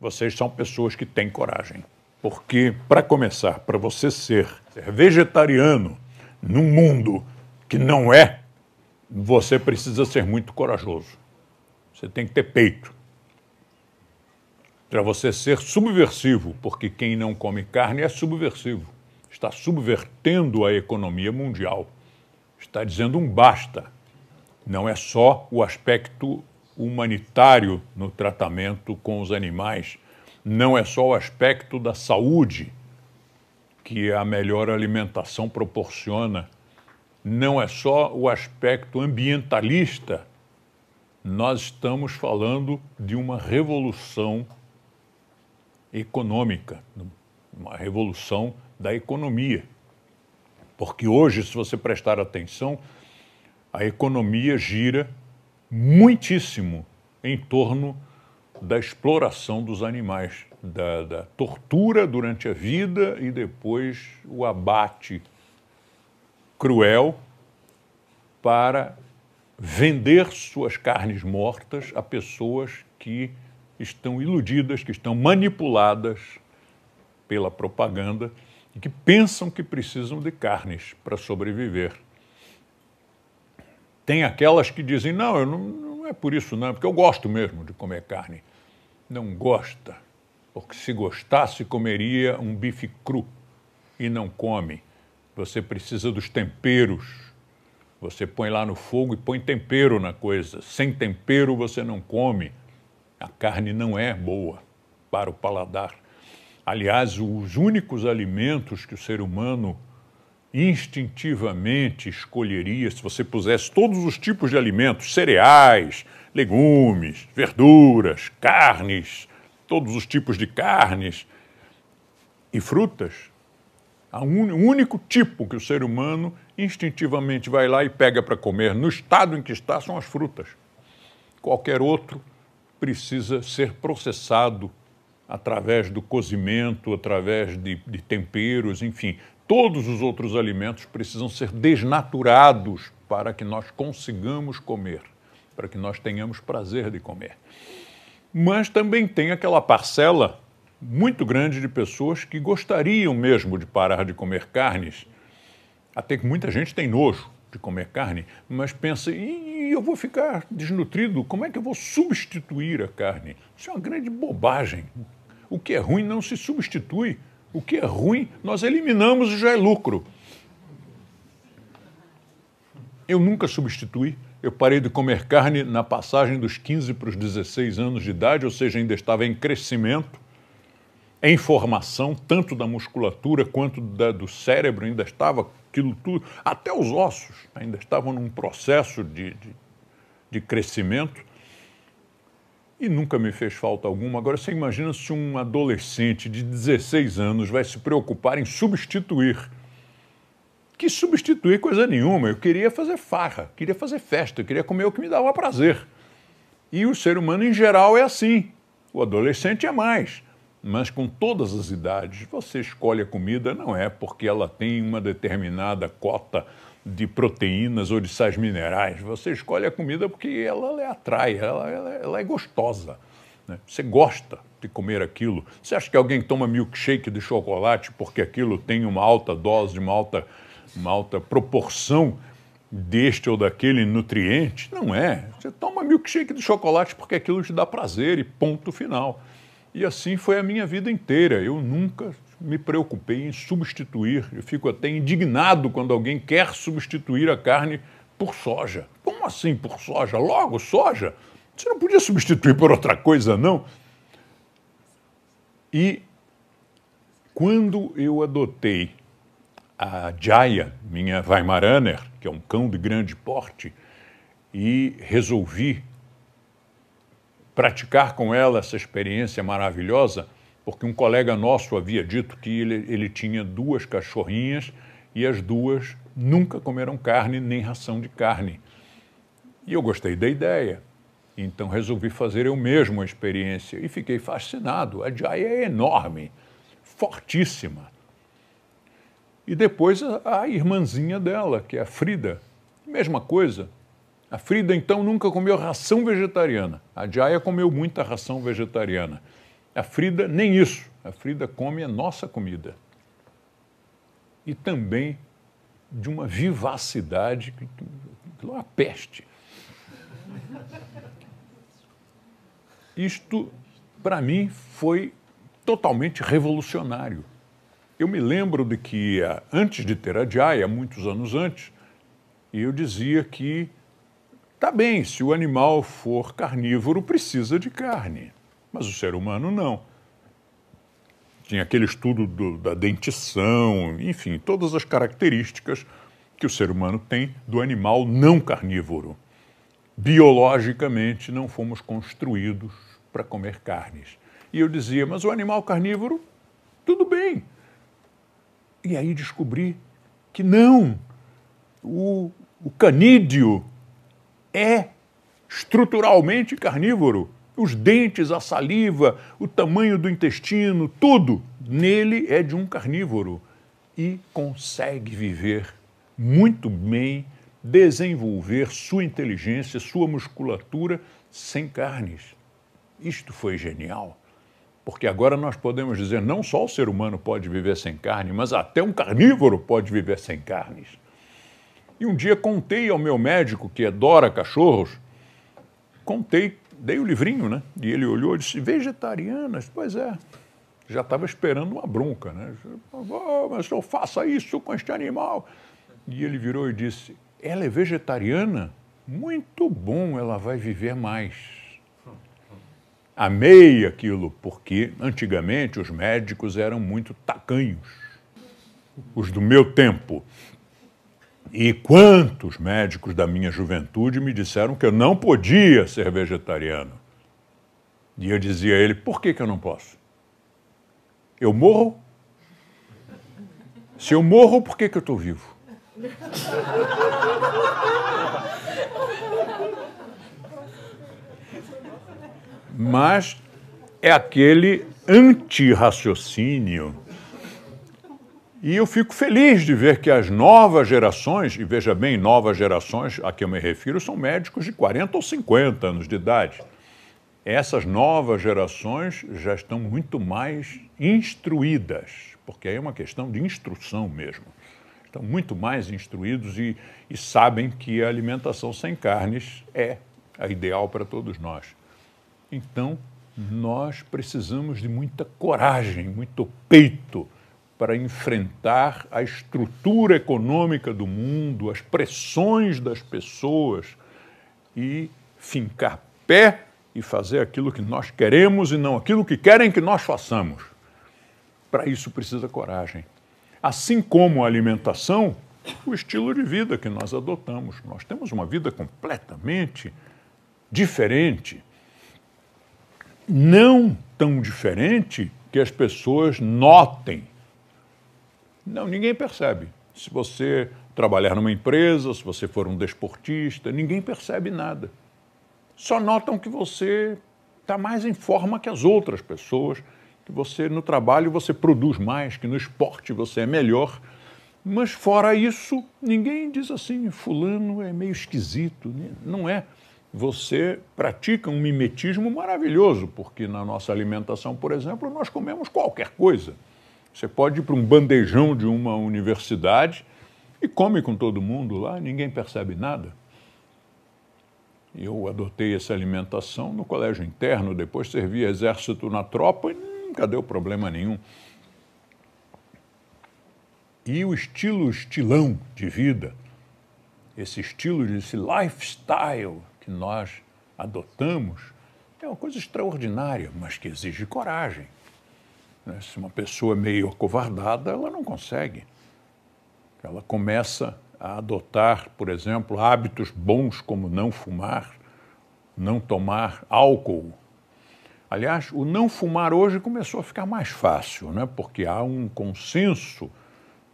vocês são pessoas que têm coragem. Porque, para começar, para você ser vegetariano num mundo que não é, você precisa ser muito corajoso. Você tem que ter peito. Para você ser subversivo, porque quem não come carne é subversivo. Está subvertendo a economia mundial. Está dizendo um basta. Não é só o aspecto humanitário no tratamento com os animais, não é só o aspecto da saúde que a melhor alimentação proporciona, não é só o aspecto ambientalista. Nós estamos falando de uma revolução econômica, uma revolução da economia. Porque hoje, se você prestar atenção, a economia gira muitíssimo em torno da exploração dos animais, da, da, tortura durante a vida e depois o abate cruel para vender suas carnes mortas a pessoas que estão iludidas, que estão manipuladas pela propaganda e que pensam que precisam de carnes para sobreviver. Tem aquelas que dizem: não, eu não, não é por isso, não, porque eu gosto mesmo de comer carne. Não gosta, porque se gostasse, comeria um bife cru e não come. Você precisa dos temperos. Você põe lá no fogo e põe tempero na coisa. Sem tempero você não come. A carne não é boa para o paladar. Aliás, os únicos alimentos que o ser humano instintivamente escolheria se você pusesse todos os tipos de alimentos, cereais, legumes, verduras, carnes, todos os tipos de carnes e frutas. O único tipo que o ser humano instintivamente vai lá e pega para comer no estado em que está são as frutas. Qualquer outro precisa ser processado através do cozimento, através de, de temperos, enfim, todos os outros alimentos precisam ser desnaturados para que nós consigamos comer, para que nós tenhamos prazer de comer. Mas também tem aquela parcela muito grande de pessoas que gostariam mesmo de parar de comer carnes. Até que muita gente tem nojo de comer carne, mas pensa, e eu vou ficar desnutrido? Como é que eu vou substituir a carne? Isso é uma grande bobagem. O que é ruim não se substitui. O que é ruim, nós eliminamos e já é lucro. Eu nunca substituí. Eu parei de comer carne na passagem dos 15 para os 16 anos de idade, ou seja, ainda estava em crescimento, em formação, tanto da musculatura quanto da, do cérebro, ainda estava aquilo tudo, até os ossos ainda estavam num processo de, de, de crescimento e nunca me fez falta alguma. Agora, você imagina se um adolescente de 16 anos vai se preocupar em substituir. Que substituir coisa nenhuma. Eu queria fazer farra, queria fazer festa, queria comer o que me dava prazer. E o ser humano em geral é assim. O adolescente é mais. Mas com todas as idades, você escolhe a comida não é porque ela tem uma determinada cota de proteínas ou de sais minerais. Você escolhe a comida porque ela lhe atrai, ela, ela, ela é gostosa. Né? Você gosta de comer aquilo. Você acha que alguém toma milkshake de chocolate porque aquilo tem uma alta dose, uma alta, uma alta proporção deste ou daquele nutriente? Não é. Você toma milkshake de chocolate porque aquilo te dá prazer e ponto final. E assim foi a minha vida inteira. Eu nunca me preocupei em substituir. Eu fico até indignado quando alguém quer substituir a carne por soja. Como assim por soja? Logo, soja? Você não podia substituir por outra coisa, não? E quando eu adotei a Jaya, minha Weimaraner, que é um cão de grande porte, e resolvi praticar com ela essa experiência maravilhosa, porque um colega nosso havia dito que ele, ele tinha duas cachorrinhas e as duas nunca comeram carne nem ração de carne. E eu gostei da ideia. Então resolvi fazer eu mesmo a experiência e fiquei fascinado. A Jaya é enorme, fortíssima. E depois a, a irmãzinha dela, que é a Frida, mesma coisa. A Frida então nunca comeu ração vegetariana. A Jaya comeu muita ração vegetariana A Frida, nem isso. A Frida come a nossa comida. E também de uma vivacidade que, é uma peste. Isto, para mim, foi totalmente revolucionário. Eu me lembro de que, antes de ter a Jaya, muitos anos antes, eu dizia que, tá bem, se o animal for carnívoro, precisa de carne, mas o ser humano não. Tinha aquele estudo do, da dentição, enfim, todas as características que o ser humano tem do animal não carnívoro. Biologicamente, não fomos construídos para comer carnes. E eu dizia, mas o animal carnívoro, tudo bem. E aí descobri que não. O, o canídeo é estruturalmente carnívoro. Os dentes, a saliva, o tamanho do intestino, tudo nele é de um carnívoro e consegue viver muito bem desenvolver sua inteligência, sua musculatura sem carnes. Isto foi genial, porque agora nós podemos dizer não só o ser humano pode viver sem carne, mas até um carnívoro pode viver sem carnes. E um dia contei ao meu médico, que adora cachorros, contei, dei o livrinho, né? E ele olhou e disse: vegetarianas? Pois é, já estava esperando uma bronca, né? Oh, mas eu faça isso com este animal. E ele virou e disse: Ela é vegetariana? Muito bom, ela vai viver mais. Amei aquilo, porque antigamente os médicos eram muito tacanhos, os do meu tempo. E quantos médicos da minha juventude me disseram que eu não podia ser vegetariano? E eu dizia a ele: por que, que eu não posso? Eu morro? Se eu morro, por que, que eu estou vivo? Mas é aquele anti-raciocínio. E eu fico feliz de ver que as novas gerações, e veja bem, novas gerações a que eu me refiro, são médicos de 40 ou 50 anos de idade. Essas novas gerações já estão muito mais instruídas, porque aí é uma questão de instrução mesmo estão muito mais instruídos e, e sabem que a alimentação sem carnes é a ideal para todos nós. Então, nós precisamos de muita coragem, muito peito para enfrentar a estrutura econômica do mundo, as pressões das pessoas e fincar pé e fazer aquilo que nós queremos e não aquilo que querem que nós façamos. Para isso precisa coragem. Assim como a alimentação, o estilo de vida que nós adotamos. Nós temos uma vida completamente diferente. Não tão diferente que as pessoas notem. Não, ninguém percebe. Se você trabalhar numa empresa, se você for um desportista, ninguém percebe nada. Só notam que você está mais em forma que as outras pessoas que você no trabalho você produz mais, que no esporte você é melhor. Mas fora isso, ninguém diz assim, fulano é meio esquisito. Não é. Você pratica um mimetismo maravilhoso, porque na nossa alimentação, por exemplo, nós comemos qualquer coisa. Você pode ir para um bandejão de uma universidade e come com todo mundo lá, ninguém percebe nada. Eu adotei essa alimentação no colégio interno, depois servi exército na tropa e nunca deu problema nenhum. E o estilo estilão de vida, esse estilo, esse lifestyle que nós adotamos, é uma coisa extraordinária, mas que exige coragem. Né? Se uma pessoa é meio acovardada, ela não consegue. Ela começa a adotar, por exemplo, hábitos bons como não fumar, não tomar álcool, Aliás, o não fumar hoje começou a ficar mais fácil, né? porque há um consenso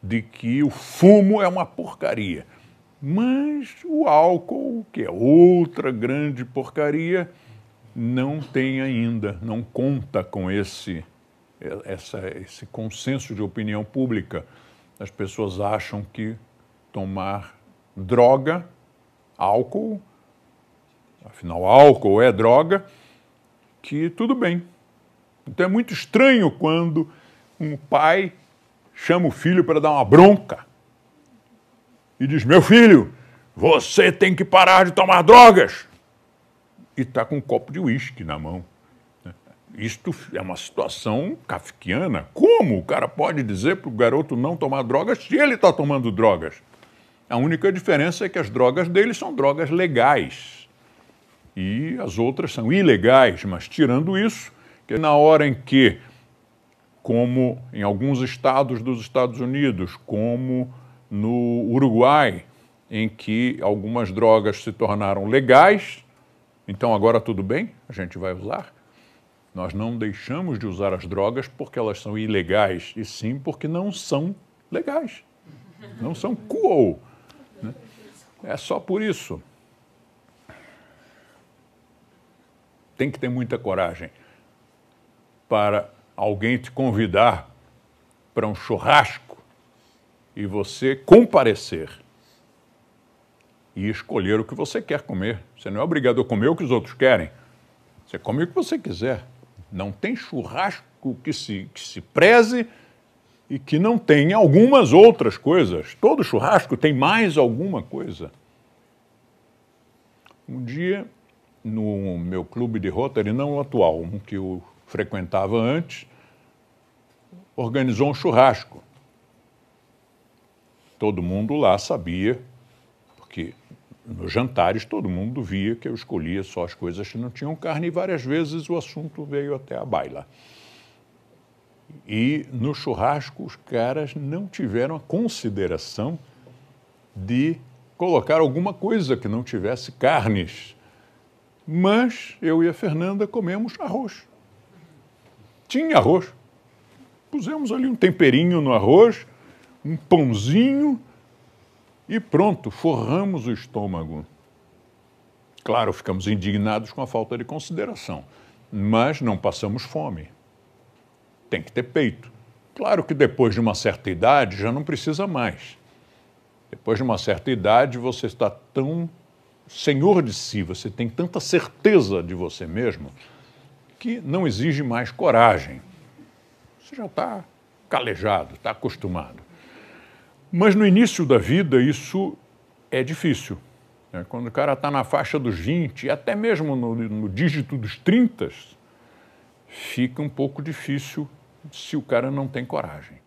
de que o fumo é uma porcaria. Mas o álcool, que é outra grande porcaria, não tem ainda, não conta com esse, essa, esse consenso de opinião pública. As pessoas acham que tomar droga, álcool, afinal, álcool é droga, que tudo bem. Então é muito estranho quando um pai chama o filho para dar uma bronca e diz: Meu filho, você tem que parar de tomar drogas. E está com um copo de uísque na mão. Isto é uma situação kafkiana. Como o cara pode dizer para o garoto não tomar drogas se ele está tomando drogas? A única diferença é que as drogas dele são drogas legais e as outras são ilegais, mas tirando isso, que na hora em que, como em alguns estados dos Estados Unidos, como no Uruguai, em que algumas drogas se tornaram legais, então agora tudo bem, a gente vai usar. Nós não deixamos de usar as drogas porque elas são ilegais, e sim porque não são legais. Não são cool. Né? É só por isso. Tem que ter muita coragem para alguém te convidar para um churrasco e você comparecer e escolher o que você quer comer. Você não é obrigado a comer o que os outros querem. Você come o que você quiser. Não tem churrasco que se, que se preze e que não tenha algumas outras coisas. Todo churrasco tem mais alguma coisa. Um dia, no meu clube de Rotary, não o atual, um que eu frequentava antes, organizou um churrasco. Todo mundo lá sabia, porque nos jantares todo mundo via que eu escolhia só as coisas que não tinham carne e várias vezes o assunto veio até a baila. E no churrasco os caras não tiveram a consideração de colocar alguma coisa que não tivesse carnes. Mas eu e a Fernanda comemos arroz. Tinha arroz. Pusemos ali um temperinho no arroz, um pãozinho e pronto, forramos o estômago. Claro, ficamos indignados com a falta de consideração, mas não passamos fome. Tem que ter peito. Claro que depois de uma certa idade já não precisa mais. Depois de uma certa idade você está tão senhor de si, você tem tanta certeza de você mesmo que não exige mais coragem. Você já está calejado, está acostumado. Mas no início da vida isso é difícil. Né? Quando o cara está na faixa dos 20, até mesmo no, no dígito dos 30, fica um pouco difícil se o cara não tem coragem.